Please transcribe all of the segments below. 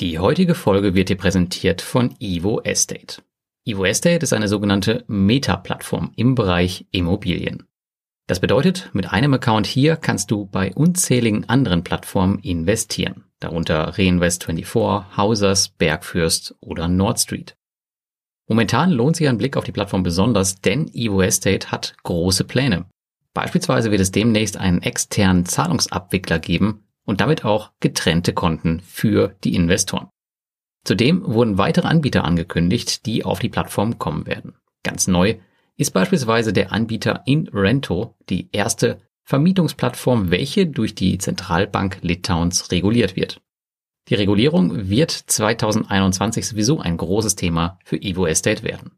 Die heutige Folge wird dir präsentiert von Evo Estate. Evo Estate ist eine sogenannte Meta-Plattform im Bereich Immobilien. Das bedeutet, mit einem Account hier kannst du bei unzähligen anderen Plattformen investieren, darunter Reinvest24, Hausers, Bergfürst oder Nordstreet. Momentan lohnt sich ein Blick auf die Plattform besonders, denn Evo Estate hat große Pläne. Beispielsweise wird es demnächst einen externen Zahlungsabwickler geben, und damit auch getrennte Konten für die Investoren. Zudem wurden weitere Anbieter angekündigt, die auf die Plattform kommen werden. Ganz neu ist beispielsweise der Anbieter InRento, die erste Vermietungsplattform, welche durch die Zentralbank Litauens reguliert wird. Die Regulierung wird 2021 sowieso ein großes Thema für Evo Estate werden.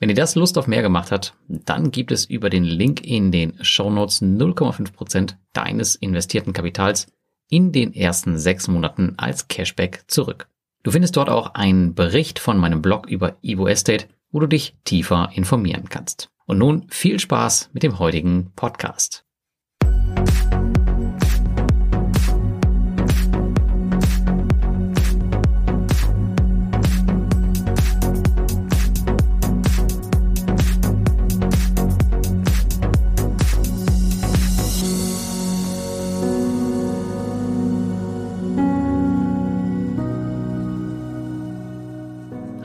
Wenn ihr das Lust auf mehr gemacht hat, dann gibt es über den Link in den Show Notes 0,5% deines investierten Kapitals in den ersten sechs Monaten als Cashback zurück. Du findest dort auch einen Bericht von meinem Blog über Evo Estate, wo du dich tiefer informieren kannst. Und nun viel Spaß mit dem heutigen Podcast.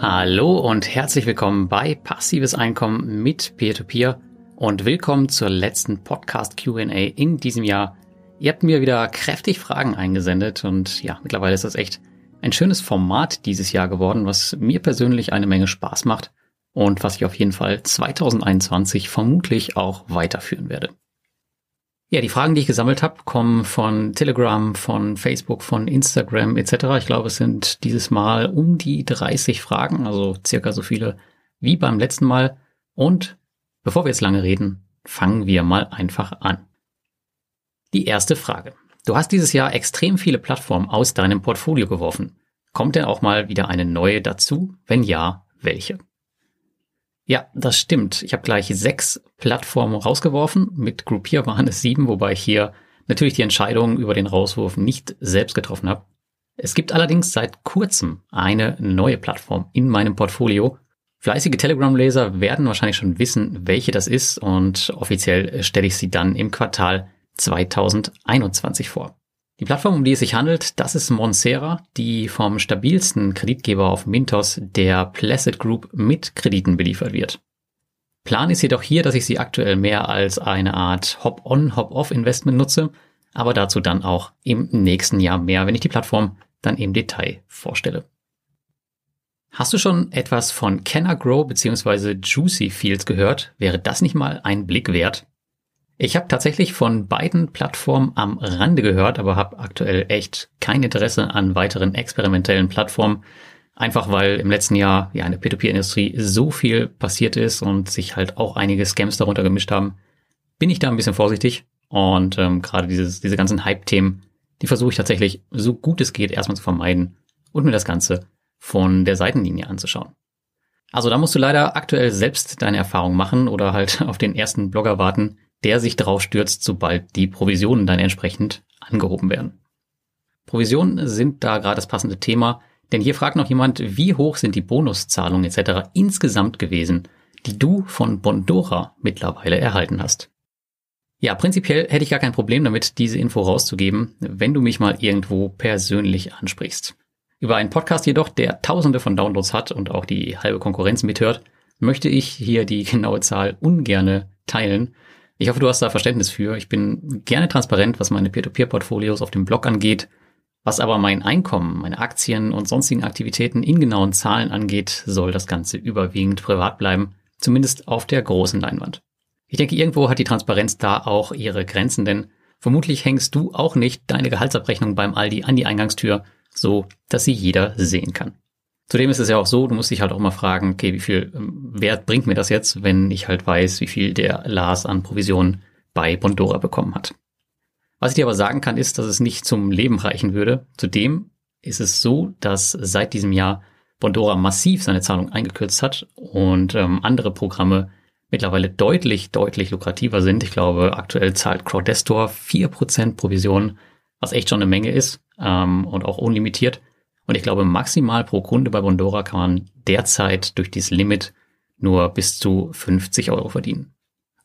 Hallo und herzlich willkommen bei Passives Einkommen mit Peer-to-Peer und willkommen zur letzten Podcast QA in diesem Jahr. Ihr habt mir wieder kräftig Fragen eingesendet und ja, mittlerweile ist das echt ein schönes Format dieses Jahr geworden, was mir persönlich eine Menge Spaß macht und was ich auf jeden Fall 2021 vermutlich auch weiterführen werde. Ja, die Fragen, die ich gesammelt habe, kommen von Telegram, von Facebook, von Instagram etc. Ich glaube, es sind dieses Mal um die 30 Fragen, also circa so viele wie beim letzten Mal. Und bevor wir jetzt lange reden, fangen wir mal einfach an. Die erste Frage. Du hast dieses Jahr extrem viele Plattformen aus deinem Portfolio geworfen. Kommt denn auch mal wieder eine neue dazu? Wenn ja, welche? Ja, das stimmt. Ich habe gleich sechs Plattformen rausgeworfen. Mit Groupier waren es sieben, wobei ich hier natürlich die Entscheidung über den Rauswurf nicht selbst getroffen habe. Es gibt allerdings seit kurzem eine neue Plattform in meinem Portfolio. Fleißige Telegram-Leser werden wahrscheinlich schon wissen, welche das ist und offiziell stelle ich sie dann im Quartal 2021 vor. Die Plattform, um die es sich handelt, das ist Monsera, die vom stabilsten Kreditgeber auf Mintos, der Placid Group, mit Krediten beliefert wird. Plan ist jedoch hier, dass ich sie aktuell mehr als eine Art Hop-on, Hop-off-Investment nutze, aber dazu dann auch im nächsten Jahr mehr, wenn ich die Plattform dann im Detail vorstelle. Hast du schon etwas von Kenner Grow bzw. Juicy Fields gehört? Wäre das nicht mal ein Blick wert? Ich habe tatsächlich von beiden Plattformen am Rande gehört, aber habe aktuell echt kein Interesse an weiteren experimentellen Plattformen. Einfach weil im letzten Jahr ja in der P2P-Industrie so viel passiert ist und sich halt auch einige Scams darunter gemischt haben, bin ich da ein bisschen vorsichtig. Und ähm, gerade dieses, diese ganzen Hype-Themen, die versuche ich tatsächlich so gut es geht erstmal zu vermeiden und mir das Ganze von der Seitenlinie anzuschauen. Also da musst du leider aktuell selbst deine Erfahrung machen oder halt auf den ersten Blogger warten, der sich drauf stürzt, sobald die Provisionen dann entsprechend angehoben werden. Provisionen sind da gerade das passende Thema, denn hier fragt noch jemand, wie hoch sind die Bonuszahlungen etc. insgesamt gewesen, die du von Bondora mittlerweile erhalten hast. Ja, prinzipiell hätte ich gar kein Problem damit, diese Info rauszugeben, wenn du mich mal irgendwo persönlich ansprichst. Über einen Podcast jedoch, der tausende von Downloads hat und auch die halbe Konkurrenz mithört, möchte ich hier die genaue Zahl ungerne teilen, ich hoffe, du hast da Verständnis für. Ich bin gerne transparent, was meine Peer-to-Peer-Portfolios auf dem Blog angeht. Was aber mein Einkommen, meine Aktien und sonstigen Aktivitäten in genauen Zahlen angeht, soll das Ganze überwiegend privat bleiben, zumindest auf der großen Leinwand. Ich denke, irgendwo hat die Transparenz da auch ihre Grenzen, denn vermutlich hängst du auch nicht deine Gehaltsabrechnung beim Aldi an die Eingangstür, so dass sie jeder sehen kann. Zudem ist es ja auch so, du musst dich halt auch mal fragen, okay, wie viel ähm, Wert bringt mir das jetzt, wenn ich halt weiß, wie viel der Lars an Provisionen bei Bondora bekommen hat. Was ich dir aber sagen kann, ist, dass es nicht zum Leben reichen würde. Zudem ist es so, dass seit diesem Jahr Bondora massiv seine Zahlung eingekürzt hat und ähm, andere Programme mittlerweile deutlich, deutlich lukrativer sind. Ich glaube, aktuell zahlt vier Prozent Provision, was echt schon eine Menge ist ähm, und auch unlimitiert. Und ich glaube, maximal pro Kunde bei Bondora kann man derzeit durch dieses Limit nur bis zu 50 Euro verdienen.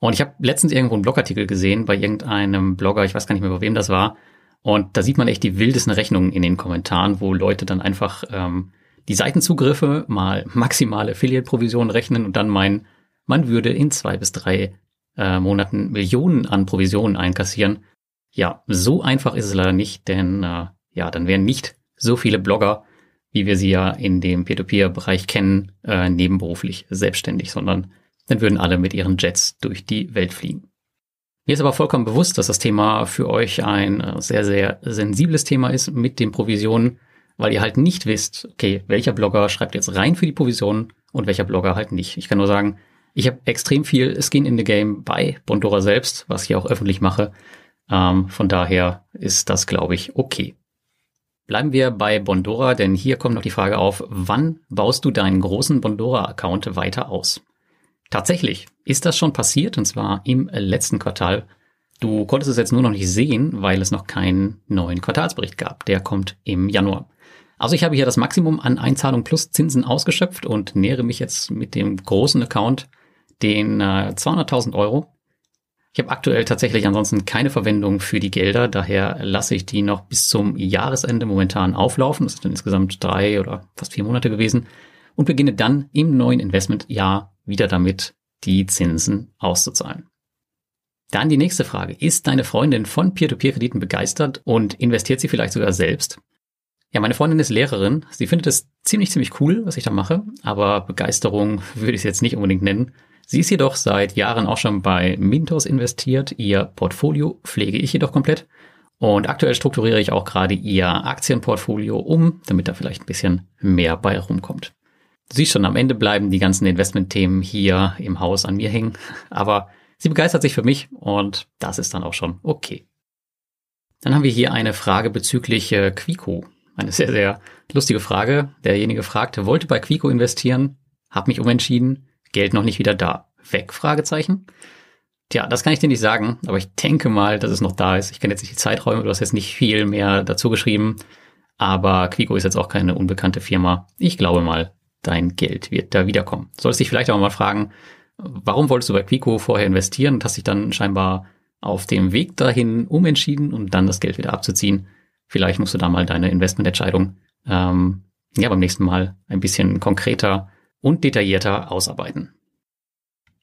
Und ich habe letztens irgendwo einen Blogartikel gesehen bei irgendeinem Blogger, ich weiß gar nicht mehr, bei wem das war. Und da sieht man echt die wildesten Rechnungen in den Kommentaren, wo Leute dann einfach ähm, die Seitenzugriffe mal maximale Affiliate-Provisionen rechnen und dann meinen, man würde in zwei bis drei äh, Monaten Millionen an Provisionen einkassieren. Ja, so einfach ist es leider nicht, denn äh, ja, dann wären nicht so viele Blogger, wie wir sie ja in dem Peer-to-Peer-Bereich kennen, äh, nebenberuflich selbstständig, sondern dann würden alle mit ihren Jets durch die Welt fliegen. Mir ist aber vollkommen bewusst, dass das Thema für euch ein äh, sehr, sehr sensibles Thema ist mit den Provisionen, weil ihr halt nicht wisst, okay, welcher Blogger schreibt jetzt rein für die Provisionen und welcher Blogger halt nicht. Ich kann nur sagen, ich habe extrem viel Skin in the Game bei Bondora selbst, was ich auch öffentlich mache. Ähm, von daher ist das, glaube ich, okay. Bleiben wir bei Bondora, denn hier kommt noch die Frage auf, wann baust du deinen großen Bondora-Account weiter aus? Tatsächlich ist das schon passiert, und zwar im letzten Quartal. Du konntest es jetzt nur noch nicht sehen, weil es noch keinen neuen Quartalsbericht gab. Der kommt im Januar. Also ich habe hier das Maximum an Einzahlung plus Zinsen ausgeschöpft und nähere mich jetzt mit dem großen Account den äh, 200.000 Euro. Ich habe aktuell tatsächlich ansonsten keine Verwendung für die Gelder, daher lasse ich die noch bis zum Jahresende momentan auflaufen. Das sind insgesamt drei oder fast vier Monate gewesen und beginne dann im neuen Investmentjahr wieder damit, die Zinsen auszuzahlen. Dann die nächste Frage. Ist deine Freundin von Peer-to-Peer-Krediten begeistert und investiert sie vielleicht sogar selbst? Ja, meine Freundin ist Lehrerin. Sie findet es ziemlich, ziemlich cool, was ich da mache, aber Begeisterung würde ich es jetzt nicht unbedingt nennen. Sie ist jedoch seit Jahren auch schon bei Mintos investiert. Ihr Portfolio pflege ich jedoch komplett. Und aktuell strukturiere ich auch gerade ihr Aktienportfolio um, damit da vielleicht ein bisschen mehr bei rumkommt. Siehst schon, am Ende bleiben die ganzen Investmentthemen hier im Haus an mir hängen. Aber sie begeistert sich für mich und das ist dann auch schon okay. Dann haben wir hier eine Frage bezüglich äh, Quico. Eine sehr, sehr lustige Frage. Derjenige fragte, wollte bei Quico investieren, habe mich umentschieden, Geld noch nicht wieder da. Weg? Fragezeichen. Tja, das kann ich dir nicht sagen, aber ich denke mal, dass es noch da ist. Ich kenne jetzt nicht die Zeiträume, du hast jetzt nicht viel mehr dazu geschrieben, aber Quico ist jetzt auch keine unbekannte Firma. Ich glaube mal, dein Geld wird da wiederkommen. Sollst dich vielleicht auch mal fragen, warum wolltest du bei Quico vorher investieren und hast dich dann scheinbar auf dem Weg dahin umentschieden, um dann das Geld wieder abzuziehen. Vielleicht musst du da mal deine Investmententscheidung ähm, ja beim nächsten Mal ein bisschen konkreter und detaillierter ausarbeiten.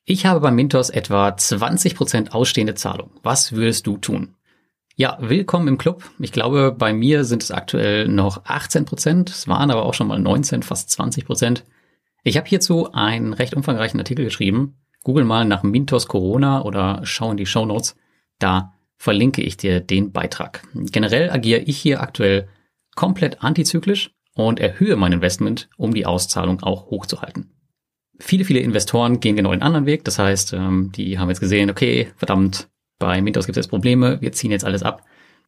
Ich habe bei Mintos etwa 20% ausstehende Zahlung. Was würdest du tun? Ja, willkommen im Club. Ich glaube, bei mir sind es aktuell noch 18%. Es waren aber auch schon mal 19, fast 20%. Ich habe hierzu einen recht umfangreichen Artikel geschrieben. Google mal nach Mintos Corona oder schau in die Show Notes. Da verlinke ich dir den Beitrag. Generell agiere ich hier aktuell komplett antizyklisch und erhöhe mein Investment, um die Auszahlung auch hochzuhalten. Viele, viele Investoren gehen genau den anderen Weg. Das heißt, ähm, die haben jetzt gesehen, okay, verdammt, bei Mintos gibt es jetzt Probleme, wir ziehen jetzt alles ab.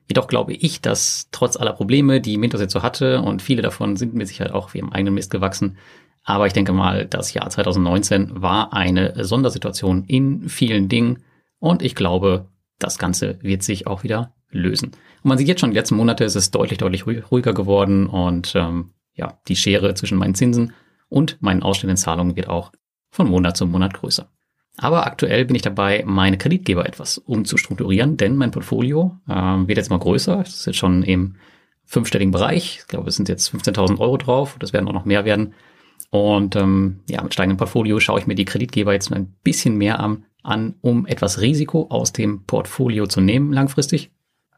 Jedoch glaube ich, dass trotz aller Probleme, die Mintos jetzt so hatte, und viele davon sind mit Sicherheit auch wie im eigenen Mist gewachsen, aber ich denke mal, das Jahr 2019 war eine Sondersituation in vielen Dingen und ich glaube, das Ganze wird sich auch wieder lösen. Und man sieht jetzt schon, die letzten Monate ist es deutlich, deutlich ruhiger geworden und ähm, ja, die Schere zwischen meinen Zinsen und meinen ausstehenden Zahlungen wird auch von Monat zu Monat größer. Aber aktuell bin ich dabei, meine Kreditgeber etwas umzustrukturieren, denn mein Portfolio äh, wird jetzt mal größer. Das ist jetzt schon im fünfstelligen Bereich. Ich glaube, es sind jetzt 15.000 Euro drauf. Das werden auch noch mehr werden. Und ähm, ja, mit steigendem Portfolio schaue ich mir die Kreditgeber jetzt ein bisschen mehr an, um etwas Risiko aus dem Portfolio zu nehmen langfristig.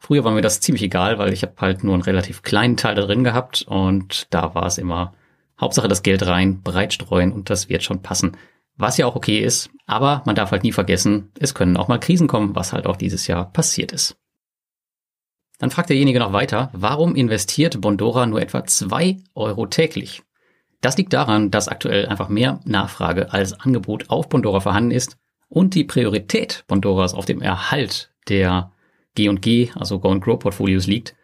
Früher war mir das ziemlich egal, weil ich habe halt nur einen relativ kleinen Teil da drin gehabt und da war es immer Hauptsache das Geld rein, breit streuen und das wird schon passen. Was ja auch okay ist, aber man darf halt nie vergessen, es können auch mal Krisen kommen, was halt auch dieses Jahr passiert ist. Dann fragt derjenige noch weiter, warum investiert Bondora nur etwa zwei Euro täglich? Das liegt daran, dass aktuell einfach mehr Nachfrage als Angebot auf Bondora vorhanden ist und die Priorität Bondoras auf dem Erhalt der G&G, also Go and Grow Portfolios liegt.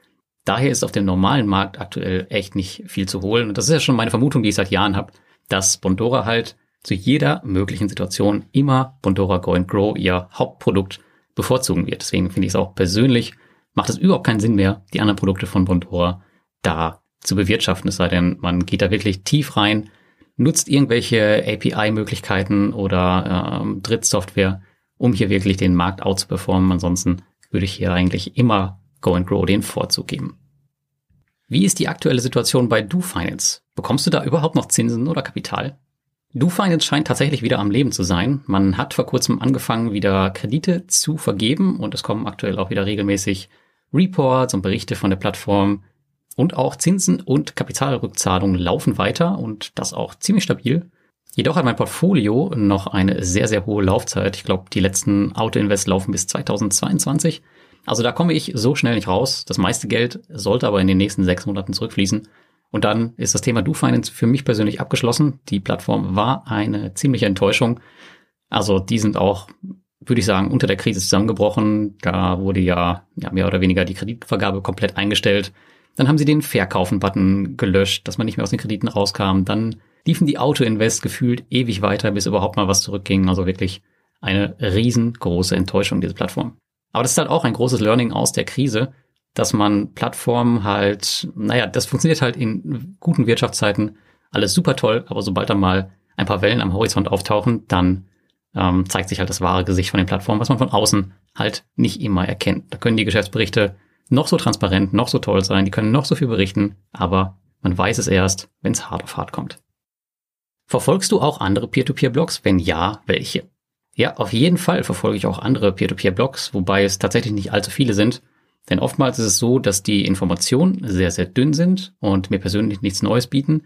Daher ist auf dem normalen Markt aktuell echt nicht viel zu holen. Und das ist ja schon meine Vermutung, die ich seit Jahren habe, dass Bondora halt zu jeder möglichen Situation immer Bondora Go and Grow ihr Hauptprodukt bevorzugen wird. Deswegen finde ich es auch persönlich, macht es überhaupt keinen Sinn mehr, die anderen Produkte von Bondora da zu bewirtschaften, es sei denn, man geht da wirklich tief rein, nutzt irgendwelche API-Möglichkeiten oder ähm, Drittsoftware, um hier wirklich den Markt outzuperformen. Ansonsten würde ich hier eigentlich immer Go and Grow den Vorzug geben. Wie ist die aktuelle Situation bei DoFinance? Bekommst du da überhaupt noch Zinsen oder Kapital? DoFinance scheint tatsächlich wieder am Leben zu sein. Man hat vor kurzem angefangen, wieder Kredite zu vergeben und es kommen aktuell auch wieder regelmäßig Reports und Berichte von der Plattform, und auch Zinsen und Kapitalrückzahlungen laufen weiter und das auch ziemlich stabil. Jedoch hat mein Portfolio noch eine sehr, sehr hohe Laufzeit. Ich glaube, die letzten Auto-Invest laufen bis 2022. Also da komme ich so schnell nicht raus. Das meiste Geld sollte aber in den nächsten sechs Monaten zurückfließen. Und dann ist das Thema DoFinance für mich persönlich abgeschlossen. Die Plattform war eine ziemliche Enttäuschung. Also die sind auch, würde ich sagen, unter der Krise zusammengebrochen. Da wurde ja, ja mehr oder weniger die Kreditvergabe komplett eingestellt. Dann haben sie den Verkaufen-Button gelöscht, dass man nicht mehr aus den Krediten rauskam. Dann liefen die Auto-Invest gefühlt ewig weiter, bis überhaupt mal was zurückging. Also wirklich eine riesengroße Enttäuschung, diese Plattform. Aber das ist halt auch ein großes Learning aus der Krise, dass man Plattformen halt, naja, das funktioniert halt in guten Wirtschaftszeiten alles super toll, aber sobald da mal ein paar Wellen am Horizont auftauchen, dann ähm, zeigt sich halt das wahre Gesicht von den Plattformen, was man von außen halt nicht immer erkennt. Da können die Geschäftsberichte noch so transparent, noch so toll sein, die können noch so viel berichten, aber man weiß es erst, wenn es hart auf hart kommt. Verfolgst du auch andere Peer-to-Peer-Blogs? Wenn ja, welche? Ja, auf jeden Fall verfolge ich auch andere Peer-to-Peer-Blogs, wobei es tatsächlich nicht allzu viele sind. Denn oftmals ist es so, dass die Informationen sehr, sehr dünn sind und mir persönlich nichts Neues bieten.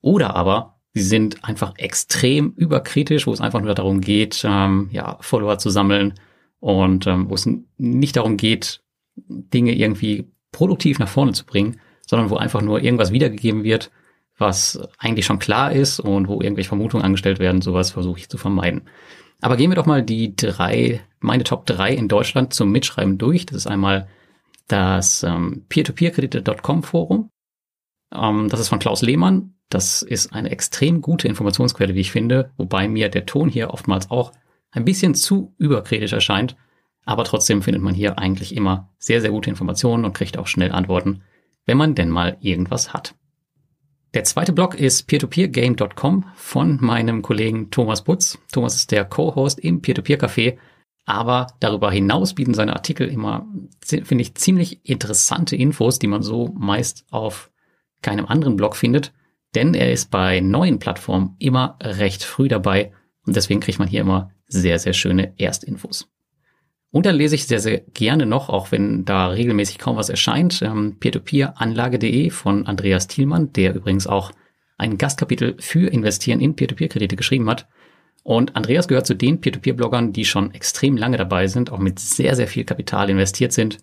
Oder aber sie sind einfach extrem überkritisch, wo es einfach nur darum geht, ähm, ja, Follower zu sammeln und ähm, wo es nicht darum geht, Dinge irgendwie produktiv nach vorne zu bringen, sondern wo einfach nur irgendwas wiedergegeben wird, was eigentlich schon klar ist und wo irgendwelche Vermutungen angestellt werden. Sowas versuche ich zu vermeiden. Aber gehen wir doch mal die drei, meine Top drei in Deutschland zum Mitschreiben durch. Das ist einmal das ähm, Peer-to-Peer-Kredite.com Forum. Ähm, das ist von Klaus Lehmann. Das ist eine extrem gute Informationsquelle, wie ich finde, wobei mir der Ton hier oftmals auch ein bisschen zu überkritisch erscheint. Aber trotzdem findet man hier eigentlich immer sehr, sehr gute Informationen und kriegt auch schnell Antworten, wenn man denn mal irgendwas hat. Der zweite Blog ist peertopeergame.com von meinem Kollegen Thomas Butz. Thomas ist der Co-Host im Peer-to-Peer-Café, aber darüber hinaus bieten seine Artikel immer, finde ich, ziemlich interessante Infos, die man so meist auf keinem anderen Blog findet, denn er ist bei neuen Plattformen immer recht früh dabei und deswegen kriegt man hier immer sehr, sehr schöne Erstinfos. Und dann lese ich sehr, sehr gerne noch, auch wenn da regelmäßig kaum was erscheint, ähm, peer-to-peer-anlage.de von Andreas Thielmann, der übrigens auch ein Gastkapitel für Investieren in Peer-to-Peer-Kredite geschrieben hat. Und Andreas gehört zu den Peer-to-Peer-Bloggern, die schon extrem lange dabei sind, auch mit sehr, sehr viel Kapital investiert sind.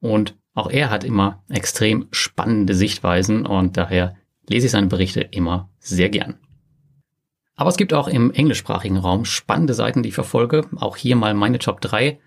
Und auch er hat immer extrem spannende Sichtweisen und daher lese ich seine Berichte immer sehr gern. Aber es gibt auch im englischsprachigen Raum spannende Seiten, die ich verfolge. Auch hier mal meine Top 3.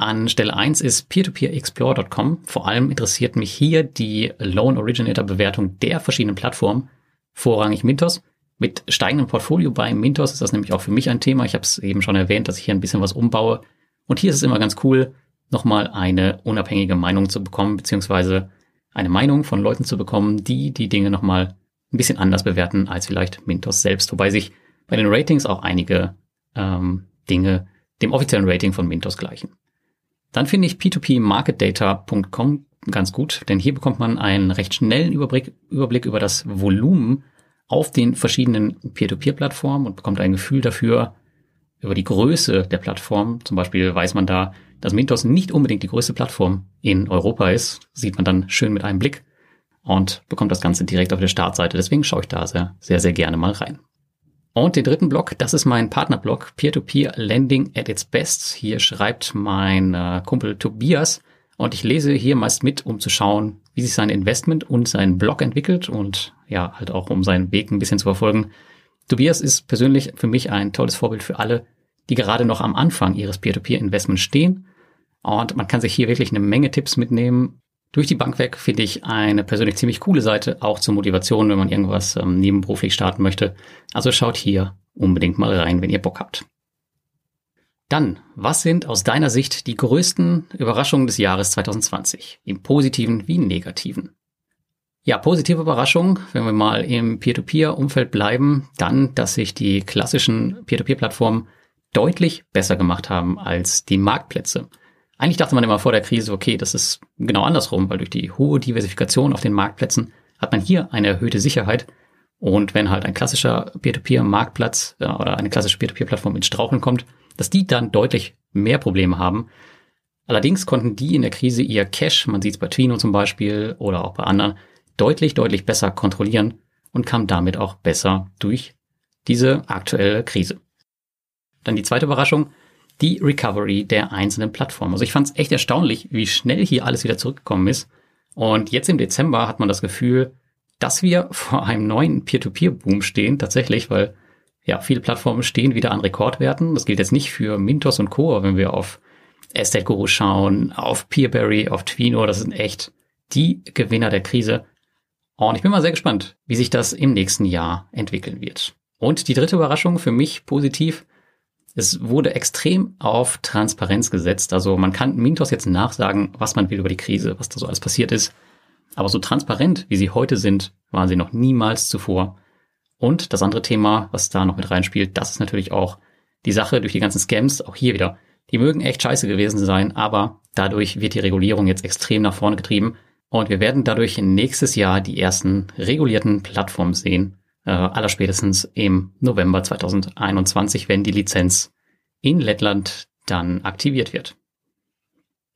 An Stelle 1 ist peertopeerexplore.com. Vor allem interessiert mich hier die Loan Originator Bewertung der verschiedenen Plattformen, vorrangig Mintos. Mit steigendem Portfolio bei Mintos ist das nämlich auch für mich ein Thema. Ich habe es eben schon erwähnt, dass ich hier ein bisschen was umbaue. Und hier ist es immer ganz cool, nochmal eine unabhängige Meinung zu bekommen, beziehungsweise eine Meinung von Leuten zu bekommen, die die Dinge nochmal ein bisschen anders bewerten als vielleicht Mintos selbst. Wobei sich bei den Ratings auch einige ähm, Dinge dem offiziellen Rating von Mintos gleichen. Dann finde ich p2pmarketdata.com ganz gut, denn hier bekommt man einen recht schnellen Überblick, Überblick über das Volumen auf den verschiedenen Peer-to-Peer-Plattformen und bekommt ein Gefühl dafür, über die Größe der Plattform. Zum Beispiel weiß man da, dass Mintos nicht unbedingt die größte Plattform in Europa ist. Sieht man dann schön mit einem Blick und bekommt das Ganze direkt auf der Startseite. Deswegen schaue ich da sehr, sehr, sehr gerne mal rein. Und den dritten Block, das ist mein Partnerblog, Peer-to-Peer Lending at its Best. Hier schreibt mein äh, Kumpel Tobias und ich lese hier meist mit, um zu schauen, wie sich sein Investment und sein Blog entwickelt und ja, halt auch um seinen Weg ein bisschen zu verfolgen. Tobias ist persönlich für mich ein tolles Vorbild für alle, die gerade noch am Anfang ihres Peer-to-Peer-Investments stehen. Und man kann sich hier wirklich eine Menge Tipps mitnehmen, durch die Bank weg finde ich eine persönlich ziemlich coole Seite, auch zur Motivation, wenn man irgendwas ähm, nebenberuflich starten möchte. Also schaut hier unbedingt mal rein, wenn ihr Bock habt. Dann, was sind aus deiner Sicht die größten Überraschungen des Jahres 2020, im positiven wie im negativen? Ja, positive Überraschung, wenn wir mal im Peer-to-Peer-Umfeld bleiben, dann, dass sich die klassischen Peer-to-Peer-Plattformen deutlich besser gemacht haben als die Marktplätze. Eigentlich dachte man immer vor der Krise, okay, das ist genau andersrum, weil durch die hohe Diversifikation auf den Marktplätzen hat man hier eine erhöhte Sicherheit. Und wenn halt ein klassischer Peer-to-Peer-Marktplatz äh, oder eine klassische Peer-to-Peer-Plattform ins Straucheln kommt, dass die dann deutlich mehr Probleme haben. Allerdings konnten die in der Krise ihr Cash, man sieht es bei Twino zum Beispiel oder auch bei anderen, deutlich, deutlich besser kontrollieren und kam damit auch besser durch diese aktuelle Krise. Dann die zweite Überraschung, die Recovery der einzelnen Plattformen. Also ich fand es echt erstaunlich, wie schnell hier alles wieder zurückgekommen ist. Und jetzt im Dezember hat man das Gefühl, dass wir vor einem neuen Peer-to-Peer-Boom stehen, tatsächlich, weil ja, viele Plattformen stehen wieder an Rekordwerten. Das gilt jetzt nicht für Mintos und Co., wenn wir auf Estate Guru schauen, auf Peerberry, auf Twino, das sind echt die Gewinner der Krise. Und ich bin mal sehr gespannt, wie sich das im nächsten Jahr entwickeln wird. Und die dritte Überraschung für mich positiv. Es wurde extrem auf Transparenz gesetzt. Also man kann Mintos jetzt nachsagen, was man will über die Krise, was da so alles passiert ist. Aber so transparent, wie sie heute sind, waren sie noch niemals zuvor. Und das andere Thema, was da noch mit reinspielt, das ist natürlich auch die Sache durch die ganzen Scams, auch hier wieder. Die mögen echt scheiße gewesen sein, aber dadurch wird die Regulierung jetzt extrem nach vorne getrieben und wir werden dadurch nächstes Jahr die ersten regulierten Plattformen sehen, äh, allerspätestens im November 2021, wenn die Lizenz in Lettland dann aktiviert wird.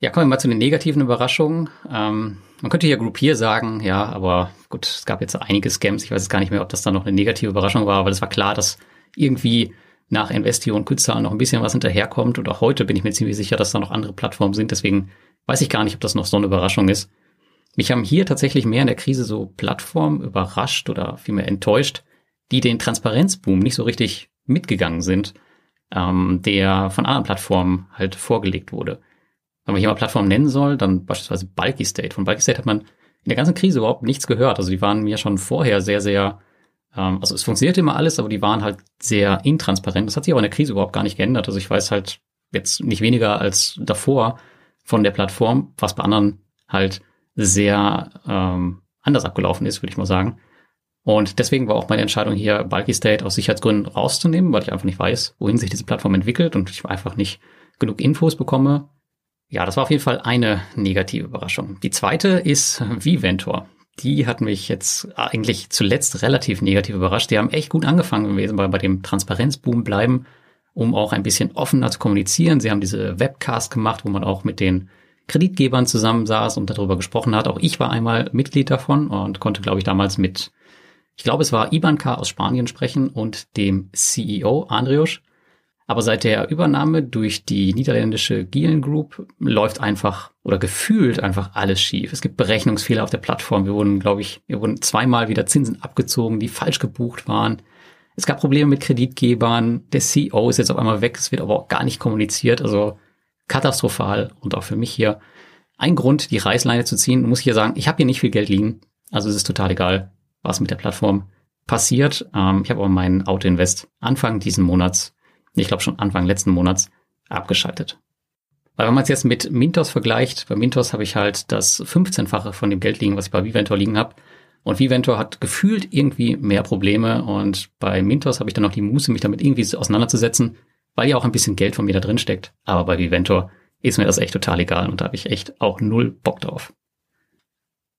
Ja, kommen wir mal zu den negativen Überraschungen. Ähm, man könnte hier Groupier sagen, ja, aber gut, es gab jetzt einige Scams. Ich weiß jetzt gar nicht mehr, ob das dann noch eine negative Überraschung war, aber es war klar, dass irgendwie nach Investio und Kutzal noch ein bisschen was hinterherkommt. Und auch heute bin ich mir ziemlich sicher, dass da noch andere Plattformen sind. Deswegen weiß ich gar nicht, ob das noch so eine Überraschung ist. Mich haben hier tatsächlich mehr in der Krise so Plattformen überrascht oder vielmehr enttäuscht, die den Transparenzboom nicht so richtig mitgegangen sind, ähm, der von anderen Plattformen halt vorgelegt wurde. Wenn man hier mal Plattformen nennen soll, dann beispielsweise Bulky State. Von Bulky State hat man in der ganzen Krise überhaupt nichts gehört. Also die waren mir schon vorher sehr, sehr, ähm, also es funktionierte immer alles, aber die waren halt sehr intransparent. Das hat sich aber in der Krise überhaupt gar nicht geändert. Also ich weiß halt jetzt nicht weniger als davor von der Plattform, was bei anderen halt sehr ähm, anders abgelaufen ist, würde ich mal sagen. Und deswegen war auch meine Entscheidung hier, Bulky State aus Sicherheitsgründen rauszunehmen, weil ich einfach nicht weiß, wohin sich diese Plattform entwickelt und ich einfach nicht genug Infos bekomme. Ja, das war auf jeden Fall eine negative Überraschung. Die zweite ist Viventor. Die hat mich jetzt eigentlich zuletzt relativ negativ überrascht. Die haben echt gut angefangen gewesen, weil bei dem Transparenzboom bleiben, um auch ein bisschen offener zu kommunizieren. Sie haben diese Webcast gemacht, wo man auch mit den Kreditgebern zusammensaß und darüber gesprochen hat. Auch ich war einmal Mitglied davon und konnte, glaube ich, damals mit, ich glaube, es war Ibanka aus Spanien sprechen und dem CEO Andrius. Aber seit der Übernahme durch die niederländische Gielen Group läuft einfach oder gefühlt einfach alles schief. Es gibt Berechnungsfehler auf der Plattform. Wir wurden, glaube ich, wir wurden zweimal wieder Zinsen abgezogen, die falsch gebucht waren. Es gab Probleme mit Kreditgebern. Der CEO ist jetzt auf einmal weg. Es wird aber auch gar nicht kommuniziert. Also katastrophal und auch für mich hier ein Grund, die Reißleine zu ziehen. Muss ich hier sagen, ich habe hier nicht viel Geld liegen. Also es ist total egal, was mit der Plattform passiert. Ähm, ich habe aber meinen Autoinvest Anfang diesen Monats, ich glaube schon Anfang letzten Monats, abgeschaltet. Weil wenn man es jetzt mit Mintos vergleicht, bei Mintos habe ich halt das 15-fache von dem Geld liegen, was ich bei Viventor liegen habe. Und Viventor hat gefühlt irgendwie mehr Probleme und bei Mintos habe ich dann noch die Muße, mich damit irgendwie auseinanderzusetzen weil ja auch ein bisschen Geld von mir da drin steckt. Aber bei Viventor ist mir das echt total egal und da habe ich echt auch null Bock drauf.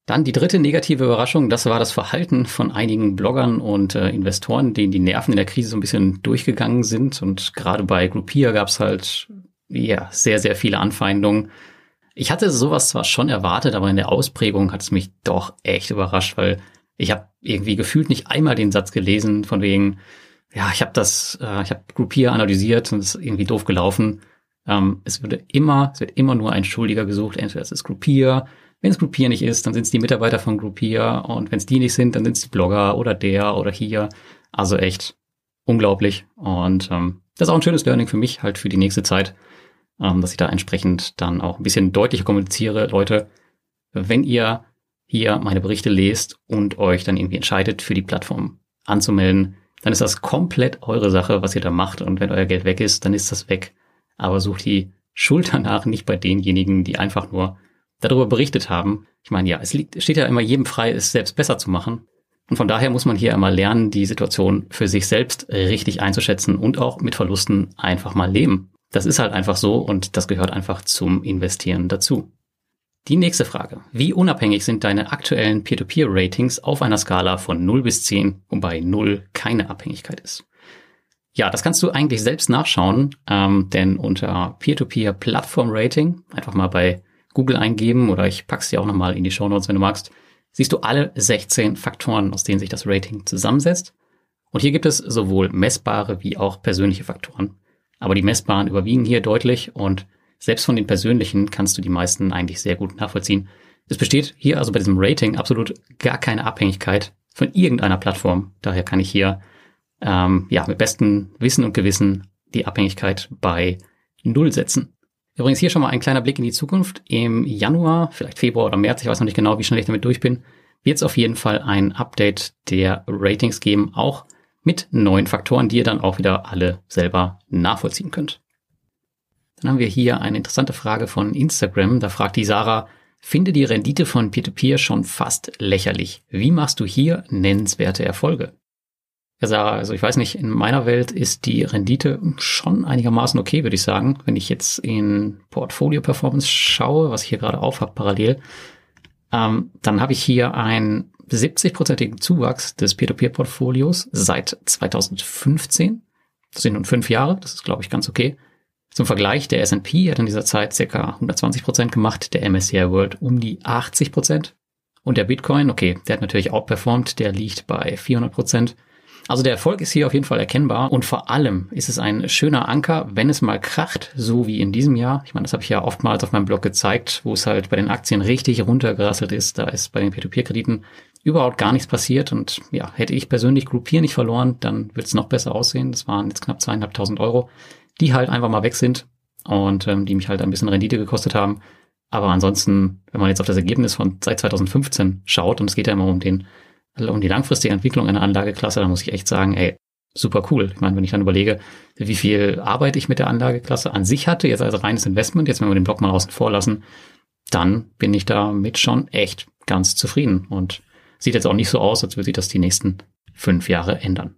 Dann die dritte negative Überraschung, das war das Verhalten von einigen Bloggern und äh, Investoren, denen die Nerven in der Krise so ein bisschen durchgegangen sind. Und gerade bei Groupier gab es halt ja sehr, sehr viele Anfeindungen. Ich hatte sowas zwar schon erwartet, aber in der Ausprägung hat es mich doch echt überrascht, weil ich habe irgendwie gefühlt nicht einmal den Satz gelesen von wegen, ja, ich habe das, äh, ich habe Groupier analysiert und es ist irgendwie doof gelaufen. Ähm, es würde immer, es wird immer nur ein Schuldiger gesucht. Entweder es ist Groupier, wenn es Groupier nicht ist, dann sind es die Mitarbeiter von Groupier und wenn es die nicht sind, dann sind es die Blogger oder der oder hier. Also echt unglaublich. Und ähm, das ist auch ein schönes Learning für mich halt für die nächste Zeit, ähm, dass ich da entsprechend dann auch ein bisschen deutlicher kommuniziere. Leute, wenn ihr hier meine Berichte lest und euch dann irgendwie entscheidet, für die Plattform anzumelden, dann ist das komplett eure Sache, was ihr da macht. Und wenn euer Geld weg ist, dann ist das weg. Aber sucht die Schuld danach nicht bei denjenigen, die einfach nur darüber berichtet haben. Ich meine, ja, es liegt, steht ja immer jedem frei, es selbst besser zu machen. Und von daher muss man hier einmal lernen, die Situation für sich selbst richtig einzuschätzen und auch mit Verlusten einfach mal leben. Das ist halt einfach so und das gehört einfach zum Investieren dazu. Die nächste Frage. Wie unabhängig sind deine aktuellen Peer-to-Peer-Ratings auf einer Skala von 0 bis 10, wobei 0 keine Abhängigkeit ist? Ja, das kannst du eigentlich selbst nachschauen, ähm, denn unter Peer-to-Peer-Plattform-Rating, einfach mal bei Google eingeben oder ich pack's dir auch nochmal in die Show Notes, wenn du magst, siehst du alle 16 Faktoren, aus denen sich das Rating zusammensetzt. Und hier gibt es sowohl messbare wie auch persönliche Faktoren. Aber die messbaren überwiegen hier deutlich und selbst von den persönlichen kannst du die meisten eigentlich sehr gut nachvollziehen. Es besteht hier also bei diesem Rating absolut gar keine Abhängigkeit von irgendeiner Plattform. Daher kann ich hier ähm, ja mit bestem Wissen und Gewissen die Abhängigkeit bei Null setzen. Übrigens hier schon mal ein kleiner Blick in die Zukunft. Im Januar, vielleicht Februar oder März, ich weiß noch nicht genau, wie schnell ich damit durch bin, wird es auf jeden Fall ein Update der Ratings geben, auch mit neuen Faktoren, die ihr dann auch wieder alle selber nachvollziehen könnt. Dann haben wir hier eine interessante Frage von Instagram. Da fragt die Sarah, finde die Rendite von Peer-to-Peer -Peer schon fast lächerlich. Wie machst du hier nennenswerte Erfolge? Ja, Sarah, also ich weiß nicht, in meiner Welt ist die Rendite schon einigermaßen okay, würde ich sagen. Wenn ich jetzt in Portfolio Performance schaue, was ich hier gerade auf habe parallel, ähm, dann habe ich hier einen 70-prozentigen Zuwachs des Peer-to-Peer-Portfolios seit 2015. Das sind nun fünf Jahre, das ist, glaube ich, ganz okay. Zum Vergleich, der S&P hat in dieser Zeit circa 120 Prozent gemacht, der MSCI World um die 80 Prozent. Und der Bitcoin, okay, der hat natürlich outperformed, der liegt bei 400 Prozent. Also der Erfolg ist hier auf jeden Fall erkennbar und vor allem ist es ein schöner Anker, wenn es mal kracht, so wie in diesem Jahr. Ich meine, das habe ich ja oftmals auf meinem Blog gezeigt, wo es halt bei den Aktien richtig runtergerasselt ist. Da ist bei den P2P-Krediten überhaupt gar nichts passiert und ja, hätte ich persönlich Groupier nicht verloren, dann wird es noch besser aussehen. Das waren jetzt knapp zweieinhalbtausend Euro, die halt einfach mal weg sind und ähm, die mich halt ein bisschen Rendite gekostet haben. Aber ansonsten, wenn man jetzt auf das Ergebnis von seit 2015 schaut, und es geht ja immer um den um die langfristige Entwicklung einer Anlageklasse, da muss ich echt sagen, ey, super cool. Ich meine, wenn ich dann überlege, wie viel Arbeit ich mit der Anlageklasse an sich hatte, jetzt als reines Investment, jetzt wenn wir den Block mal außen vor lassen, dann bin ich damit schon echt ganz zufrieden und sieht jetzt auch nicht so aus, als würde sich das die nächsten fünf Jahre ändern.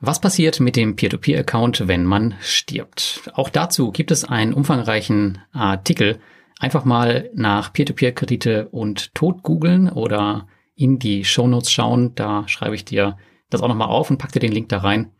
Was passiert mit dem Peer-to-Peer-Account, wenn man stirbt? Auch dazu gibt es einen umfangreichen Artikel. Einfach mal nach Peer-to-Peer-Kredite und Tod googeln oder in die Shownotes schauen. Da schreibe ich dir das auch nochmal auf und pack dir den Link da rein.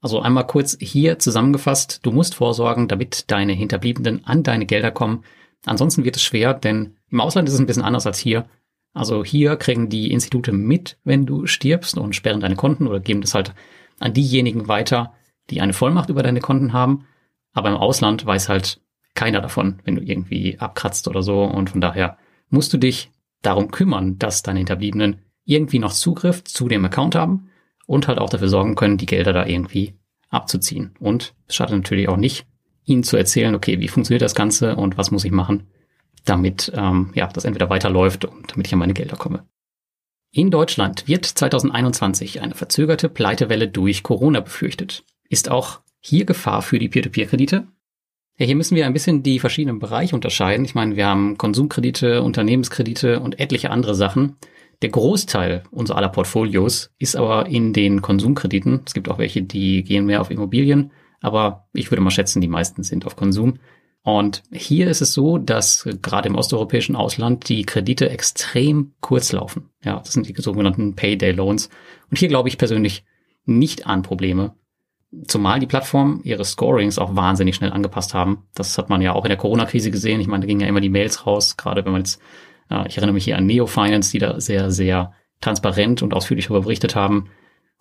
Also einmal kurz hier zusammengefasst. Du musst vorsorgen, damit deine Hinterbliebenen an deine Gelder kommen. Ansonsten wird es schwer, denn im Ausland ist es ein bisschen anders als hier. Also hier kriegen die Institute mit, wenn du stirbst und sperren deine Konten oder geben das halt an diejenigen weiter, die eine Vollmacht über deine Konten haben. Aber im Ausland weiß halt keiner davon, wenn du irgendwie abkratzt oder so. Und von daher musst du dich darum kümmern, dass deine Hinterbliebenen irgendwie noch Zugriff zu dem Account haben und halt auch dafür sorgen können, die Gelder da irgendwie abzuziehen. Und es schadet natürlich auch nicht, ihnen zu erzählen, okay, wie funktioniert das Ganze und was muss ich machen, damit ähm, ja das entweder weiterläuft und damit ich an meine Gelder komme. In Deutschland wird 2021 eine verzögerte Pleitewelle durch Corona befürchtet. Ist auch hier Gefahr für die Peer-to-Peer-Kredite? Ja, hier müssen wir ein bisschen die verschiedenen Bereiche unterscheiden. Ich meine, wir haben Konsumkredite, Unternehmenskredite und etliche andere Sachen. Der Großteil unserer aller Portfolios ist aber in den Konsumkrediten. Es gibt auch welche, die gehen mehr auf Immobilien, aber ich würde mal schätzen, die meisten sind auf Konsum. Und hier ist es so, dass gerade im osteuropäischen Ausland die Kredite extrem kurz laufen. Ja, das sind die sogenannten Payday Loans. Und hier glaube ich persönlich nicht an Probleme, Zumal die Plattform ihre Scorings auch wahnsinnig schnell angepasst haben. Das hat man ja auch in der Corona-Krise gesehen. Ich meine, da gingen ja immer die Mails raus, gerade wenn man jetzt, äh, ich erinnere mich hier an Neo Finance, die da sehr, sehr transparent und ausführlich darüber berichtet haben.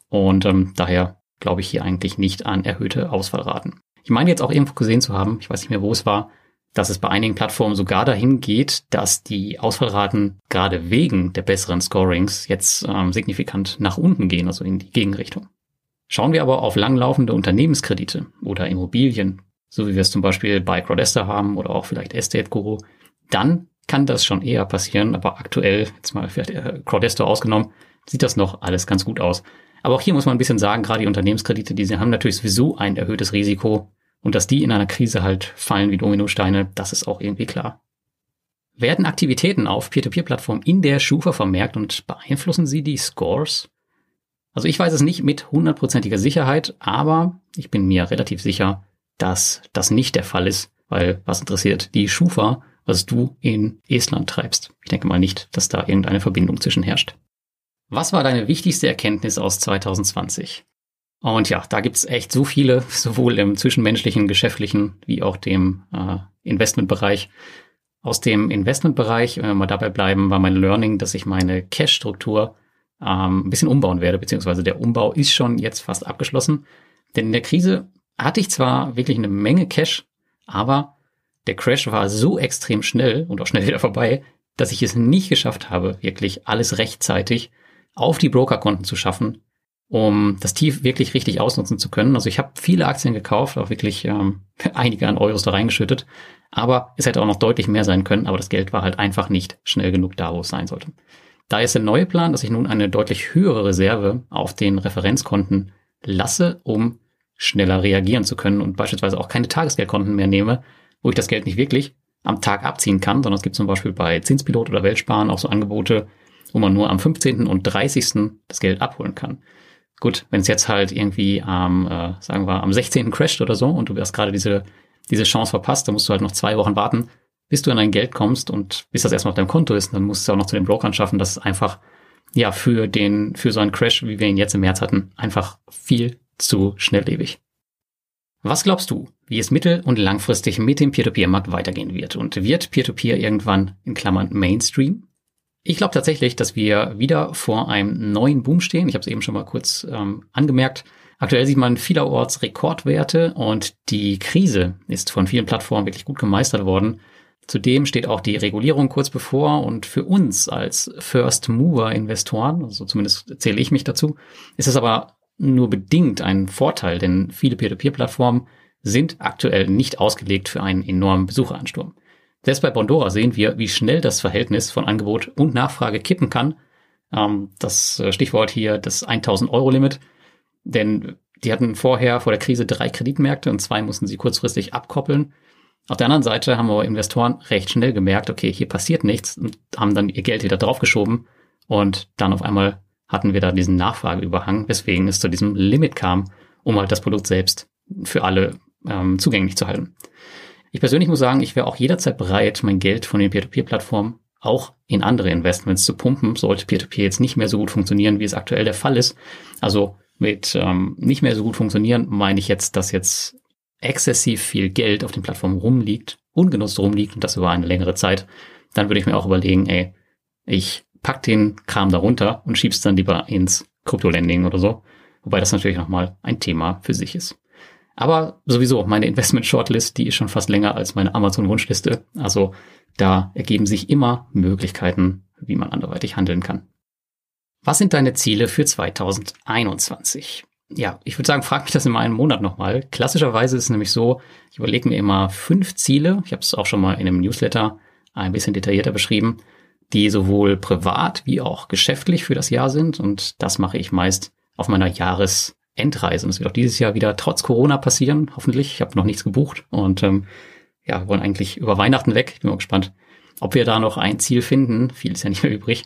Und ähm, daher glaube ich hier eigentlich nicht an erhöhte Ausfallraten. Ich meine jetzt auch irgendwo gesehen zu haben, ich weiß nicht mehr, wo es war, dass es bei einigen Plattformen sogar dahin geht, dass die Ausfallraten gerade wegen der besseren Scorings jetzt ähm, signifikant nach unten gehen, also in die Gegenrichtung. Schauen wir aber auf langlaufende Unternehmenskredite oder Immobilien, so wie wir es zum Beispiel bei Crowdester haben oder auch vielleicht Estate Guru, dann kann das schon eher passieren, aber aktuell, jetzt mal vielleicht äh, Crowdester ausgenommen, sieht das noch alles ganz gut aus. Aber auch hier muss man ein bisschen sagen, gerade die Unternehmenskredite, die haben natürlich sowieso ein erhöhtes Risiko und dass die in einer Krise halt fallen wie Dominosteine, das ist auch irgendwie klar. Werden Aktivitäten auf Peer-to-Peer-Plattformen in der Schufa vermerkt und beeinflussen sie die Scores? Also ich weiß es nicht mit hundertprozentiger Sicherheit, aber ich bin mir relativ sicher, dass das nicht der Fall ist, weil was interessiert die Schufa, was du in Estland treibst? Ich denke mal nicht, dass da irgendeine Verbindung zwischen herrscht. Was war deine wichtigste Erkenntnis aus 2020? Und ja, da gibt's echt so viele, sowohl im zwischenmenschlichen, geschäftlichen wie auch dem äh, Investmentbereich. Aus dem Investmentbereich, wenn wir mal dabei bleiben, war mein Learning, dass ich meine Cash-Struktur ähm, ein bisschen umbauen werde, beziehungsweise der Umbau ist schon jetzt fast abgeschlossen. Denn in der Krise hatte ich zwar wirklich eine Menge Cash, aber der Crash war so extrem schnell und auch schnell wieder vorbei, dass ich es nicht geschafft habe, wirklich alles rechtzeitig auf die Brokerkonten zu schaffen, um das Tief wirklich richtig ausnutzen zu können. Also ich habe viele Aktien gekauft, auch wirklich ähm, einige an Euros da reingeschüttet, aber es hätte auch noch deutlich mehr sein können, aber das Geld war halt einfach nicht schnell genug da, wo es sein sollte. Da ist der neue Plan, dass ich nun eine deutlich höhere Reserve auf den Referenzkonten lasse, um schneller reagieren zu können und beispielsweise auch keine Tagesgeldkonten mehr nehme, wo ich das Geld nicht wirklich am Tag abziehen kann, sondern es gibt zum Beispiel bei Zinspilot oder Weltsparen auch so Angebote, wo man nur am 15. und 30. das Geld abholen kann. Gut, wenn es jetzt halt irgendwie am, äh, sagen wir, am 16. crasht oder so und du hast gerade diese, diese Chance verpasst, dann musst du halt noch zwei Wochen warten, bis du an dein Geld kommst und bis das erstmal auf deinem Konto ist, dann musst du auch noch zu den Brokern schaffen, dass es einfach, ja, für den, für so einen Crash, wie wir ihn jetzt im März hatten, einfach viel zu schnelllebig. Was glaubst du, wie es mittel- und langfristig mit dem Peer-to-Peer-Markt weitergehen wird? Und wird Peer-to-Peer irgendwann in Klammern Mainstream? Ich glaube tatsächlich, dass wir wieder vor einem neuen Boom stehen. Ich habe es eben schon mal kurz ähm, angemerkt. Aktuell sieht man vielerorts Rekordwerte und die Krise ist von vielen Plattformen wirklich gut gemeistert worden. Zudem steht auch die Regulierung kurz bevor und für uns als First Mover Investoren, also zumindest zähle ich mich dazu, ist es aber nur bedingt ein Vorteil, denn viele Peer-to-Peer-Plattformen sind aktuell nicht ausgelegt für einen enormen Besucheransturm. Selbst bei Bondora sehen wir, wie schnell das Verhältnis von Angebot und Nachfrage kippen kann. Ähm, das äh, Stichwort hier das 1000 Euro Limit. Denn die hatten vorher vor der Krise drei Kreditmärkte und zwei mussten sie kurzfristig abkoppeln. Auf der anderen Seite haben aber Investoren recht schnell gemerkt, okay, hier passiert nichts und haben dann ihr Geld wieder draufgeschoben und dann auf einmal hatten wir da diesen Nachfrageüberhang, weswegen es zu diesem Limit kam, um halt das Produkt selbst für alle ähm, zugänglich zu halten. Ich persönlich muss sagen, ich wäre auch jederzeit bereit, mein Geld von den Peer-to-Peer-Plattformen auch in andere Investments zu pumpen, sollte Peer-to-Peer jetzt nicht mehr so gut funktionieren, wie es aktuell der Fall ist. Also mit ähm, nicht mehr so gut funktionieren meine ich jetzt, dass jetzt exzessiv viel Geld auf den Plattformen rumliegt, ungenutzt rumliegt und das über eine längere Zeit. Dann würde ich mir auch überlegen, ey, ich pack den Kram darunter und schieb's dann lieber ins Krypto-Lending oder so. Wobei das natürlich nochmal ein Thema für sich ist. Aber sowieso, meine Investment-Shortlist, die ist schon fast länger als meine Amazon-Wunschliste. Also da ergeben sich immer Möglichkeiten, wie man anderweitig handeln kann. Was sind deine Ziele für 2021? Ja, ich würde sagen, frag mich das in einem Monat nochmal. Klassischerweise ist es nämlich so, ich überlege mir immer fünf Ziele. Ich habe es auch schon mal in einem Newsletter ein bisschen detaillierter beschrieben, die sowohl privat wie auch geschäftlich für das Jahr sind. Und das mache ich meist auf meiner Jahres- Endreise. Es wird auch dieses Jahr wieder trotz Corona passieren, hoffentlich. Ich habe noch nichts gebucht und ähm, ja, wollen eigentlich über Weihnachten weg. Ich bin mal gespannt, ob wir da noch ein Ziel finden. Viel ist ja nicht mehr übrig.